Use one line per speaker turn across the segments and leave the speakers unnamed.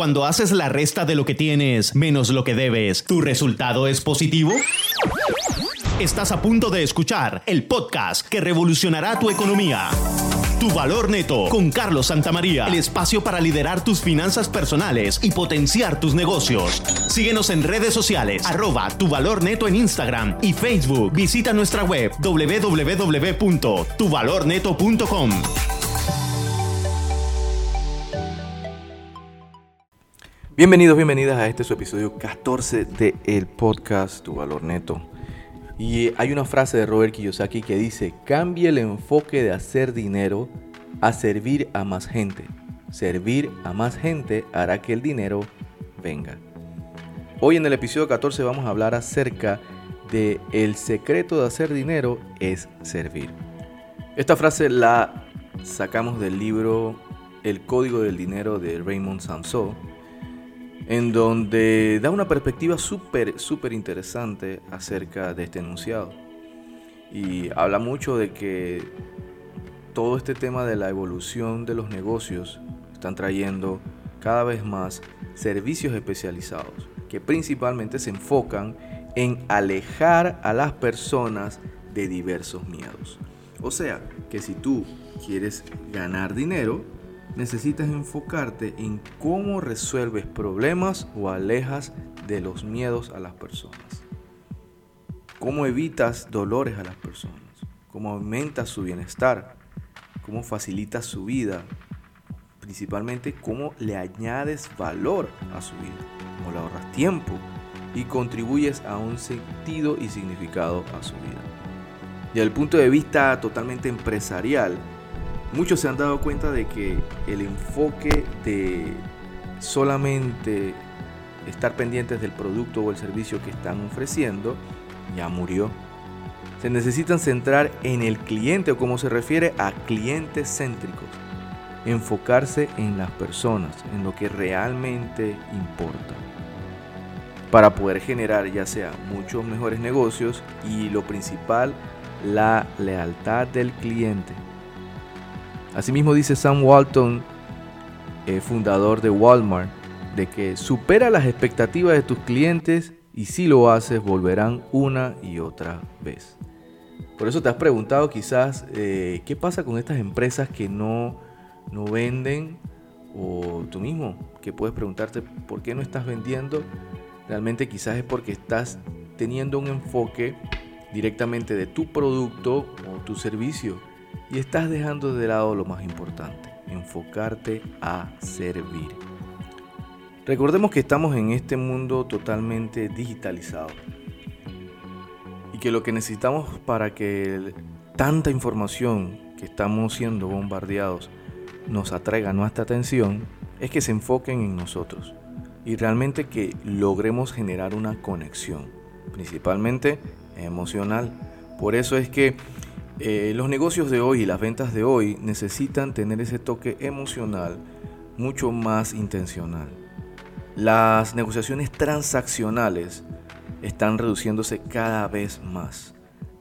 Cuando haces la resta de lo que tienes menos lo que debes, ¿tu resultado es positivo? Estás a punto de escuchar el podcast que revolucionará tu economía. Tu valor neto con Carlos Santamaría, el espacio para liderar tus finanzas personales y potenciar tus negocios. Síguenos en redes sociales, arroba tu valor neto en Instagram y Facebook. Visita nuestra web www.tuvalorneto.com.
Bienvenidos, bienvenidas a este su episodio 14 de el podcast Tu Valor Neto. Y hay una frase de Robert Kiyosaki que dice, cambie el enfoque de hacer dinero a servir a más gente. Servir a más gente hará que el dinero venga. Hoy en el episodio 14 vamos a hablar acerca de el secreto de hacer dinero es servir. Esta frase la sacamos del libro El Código del Dinero de Raymond Samson en donde da una perspectiva súper, súper interesante acerca de este enunciado. Y habla mucho de que todo este tema de la evolución de los negocios están trayendo cada vez más servicios especializados que principalmente se enfocan en alejar a las personas de diversos miedos. O sea, que si tú quieres ganar dinero, necesitas enfocarte en cómo resuelves problemas o alejas de los miedos a las personas. Cómo evitas dolores a las personas. Cómo aumentas su bienestar. Cómo facilitas su vida. Principalmente cómo le añades valor a su vida. Cómo le ahorras tiempo y contribuyes a un sentido y significado a su vida. Desde el punto de vista totalmente empresarial, muchos se han dado cuenta de que el enfoque de solamente estar pendientes del producto o el servicio que están ofreciendo ya murió. Se necesitan centrar en el cliente o como se refiere a clientes céntricos. Enfocarse en las personas, en lo que realmente importa. Para poder generar ya sea muchos mejores negocios y lo principal, la lealtad del cliente. Asimismo dice Sam Walton, eh, fundador de Walmart, de que supera las expectativas de tus clientes y si lo haces volverán una y otra vez. Por eso te has preguntado quizás eh, qué pasa con estas empresas que no, no venden o tú mismo que puedes preguntarte por qué no estás vendiendo. Realmente quizás es porque estás teniendo un enfoque directamente de tu producto o tu servicio y estás dejando de lado lo más importante, enfocarte a servir. Recordemos que estamos en este mundo totalmente digitalizado y que lo que necesitamos para que tanta información que estamos siendo bombardeados nos atraiga nuestra atención es que se enfoquen en nosotros y realmente que logremos generar una conexión, principalmente emocional. Por eso es que eh, los negocios de hoy y las ventas de hoy necesitan tener ese toque emocional mucho más intencional. Las negociaciones transaccionales están reduciéndose cada vez más.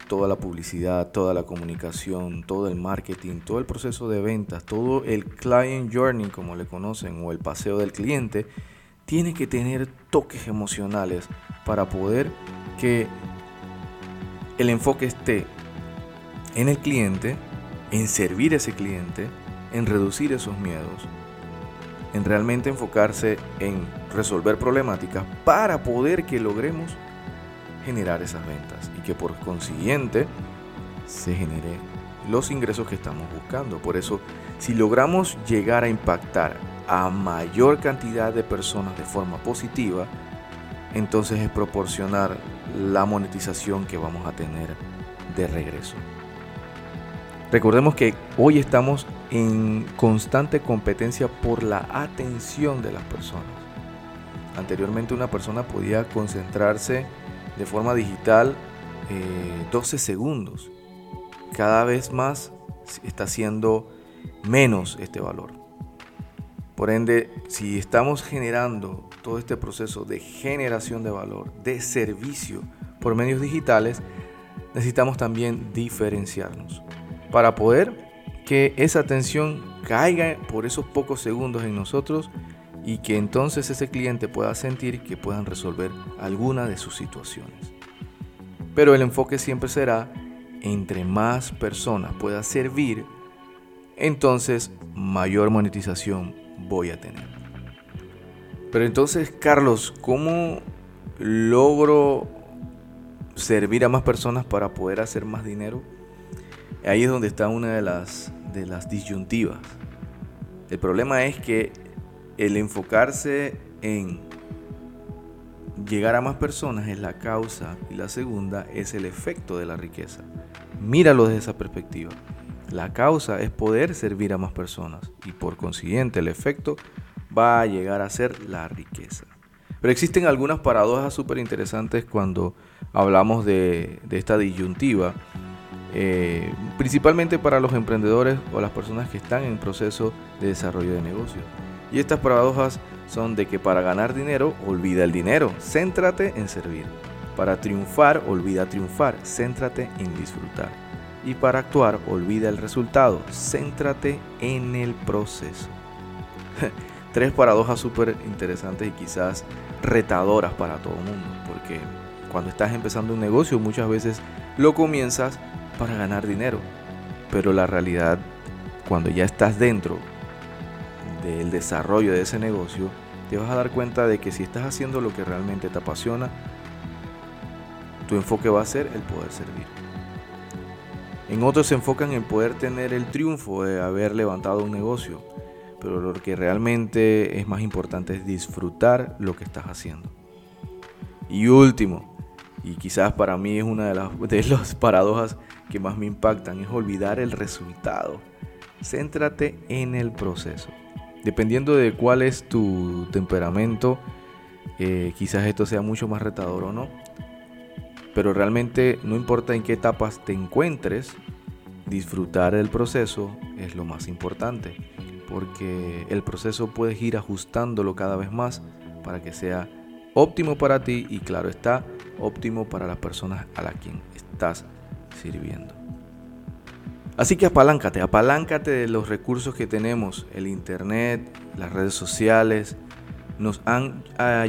Toda la publicidad, toda la comunicación, todo el marketing, todo el proceso de ventas, todo el client journey, como le conocen, o el paseo del cliente, tiene que tener toques emocionales para poder que el enfoque esté en el cliente, en servir a ese cliente, en reducir esos miedos, en realmente enfocarse en resolver problemáticas para poder que logremos generar esas ventas y que por consiguiente se genere los ingresos que estamos buscando. Por eso, si logramos llegar a impactar a mayor cantidad de personas de forma positiva, entonces es proporcionar la monetización que vamos a tener de regreso. Recordemos que hoy estamos en constante competencia por la atención de las personas. Anteriormente una persona podía concentrarse de forma digital 12 eh, segundos. Cada vez más está siendo menos este valor. Por ende, si estamos generando todo este proceso de generación de valor, de servicio por medios digitales, necesitamos también diferenciarnos para poder que esa atención caiga por esos pocos segundos en nosotros y que entonces ese cliente pueda sentir que puedan resolver alguna de sus situaciones. Pero el enfoque siempre será, entre más personas pueda servir, entonces mayor monetización voy a tener. Pero entonces, Carlos, ¿cómo logro servir a más personas para poder hacer más dinero? Ahí es donde está una de las, de las disyuntivas. El problema es que el enfocarse en llegar a más personas es la causa y la segunda es el efecto de la riqueza. Míralo desde esa perspectiva. La causa es poder servir a más personas y por consiguiente el efecto va a llegar a ser la riqueza. Pero existen algunas paradojas súper interesantes cuando hablamos de, esta disyuntiva, eh, principalmente para los emprendedores o las personas que están en proceso de desarrollo de negocio. Y estas paradojas son de que para ganar dinero, olvida el dinero, céntrate en servir. Para triunfar, olvida triunfar, céntrate en disfrutar. Y para actuar, olvida el resultado, céntrate en el proceso. tres paradojas súper interesantes y quizás retadoras para todo el mundo, porque cuando estás empezando un negocio muchas veces lo comienzas para ganar dinero, pero la realidad cuando ya estás dentro del desarrollo de ese negocio, te vas a dar cuenta de que si estás haciendo lo que realmente te apasiona, tu enfoque va a ser el poder servir. En otros se enfocan en poder tener el triunfo de haber levantado un negocio, pero lo que realmente es más importante es disfrutar lo que estás haciendo. Y último, y quizás para mí es una de las, de paradojas que más me impactan, es olvidar el resultado. Céntrate en el proceso. Dependiendo de cuál es tu temperamento, eh, quizás esto sea mucho más retador o no. Pero realmente no importa en qué etapas te encuentres, disfrutar el proceso es lo más importante porque el proceso puedes ir ajustándolo cada vez más para que sea óptimo para ti y claro está, óptimo para las personas a las quien estás sirviendo. Así que apaláncate, apaláncate de los recursos que tenemos, el internet, las redes sociales, nos han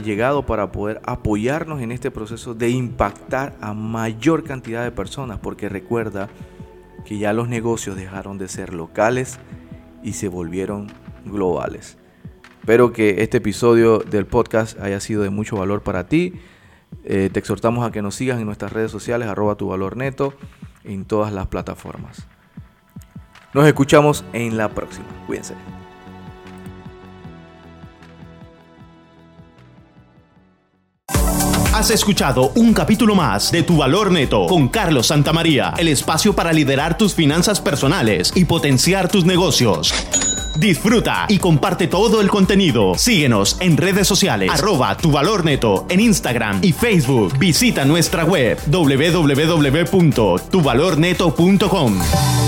llegado para poder apoyarnos en este proceso de impactar a mayor cantidad de personas, porque recuerda que ya los negocios dejaron de ser locales y se volvieron globales. Espero que este episodio del podcast haya sido de mucho valor para ti. Eh, te exhortamos a que nos sigas en nuestras redes sociales, arroba tu valor neto, en todas las plataformas. Nos escuchamos en la próxima. Cuídense.
Has escuchado un capítulo más de Tu Valor Neto con Carlos Santamaría, el espacio para liderar tus finanzas personales y potenciar tus negocios. Disfruta y comparte todo el contenido. Síguenos en redes sociales, arroba tu valor neto en Instagram y Facebook. Visita nuestra web www.tuvalorneto.com.